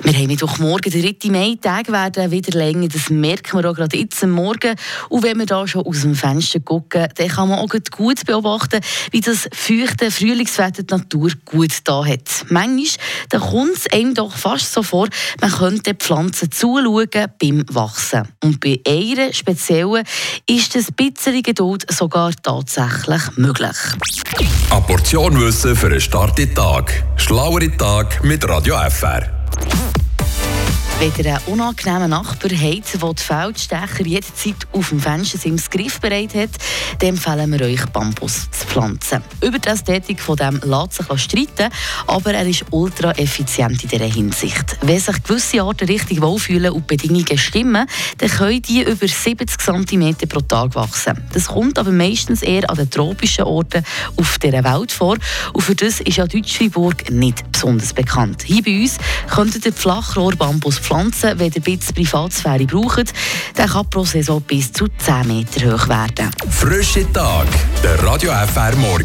Wir haben Mittwochmorgen, der 3. Mai, Tage werden wieder länger, das merken wir auch gerade jetzt am Morgen. Und wenn wir da schon aus dem Fenster gucken, dann kann man auch gut beobachten, wie das feuchte Frühlingswetter die Natur gut da hat. Manchmal kommt es einem doch fast so vor, man könnte Pflanzen zuschauen beim Wachsen. Und bei einer speziellen ist das bisschen Geduld sogar tatsächlich möglich. Eine Portion Wissen für einen starken Tag. Schlauere Tag mit Radio FR. Wenn ihr einen unangenehmen Nachbar habt, der die Feldstecher jederzeit auf dem Fenstersims griffbereit hat, dann empfehlen wir euch, Bambus zu pflanzen. Über die Ästhetik von dem lässt sich streiten, aber er ist ultra effizient in dieser Hinsicht. Wenn sich gewisse Arten richtig wohlfühlen und die Bedingungen stimmen, dann können die über 70 cm pro Tag wachsen. Das kommt aber meistens eher an den tropischen Orten auf dieser Welt vor und für das ist ja Deutschfriburg nicht besonders bekannt. Hier bei uns könntet ihr Flachrohr-Bambus pflanzen, wenn ihr ein bisschen Privatsphäre braucht. Der kann pro Saison bis zu 10 Meter hoch werden. Frische Tag, der Radio FR Morgen.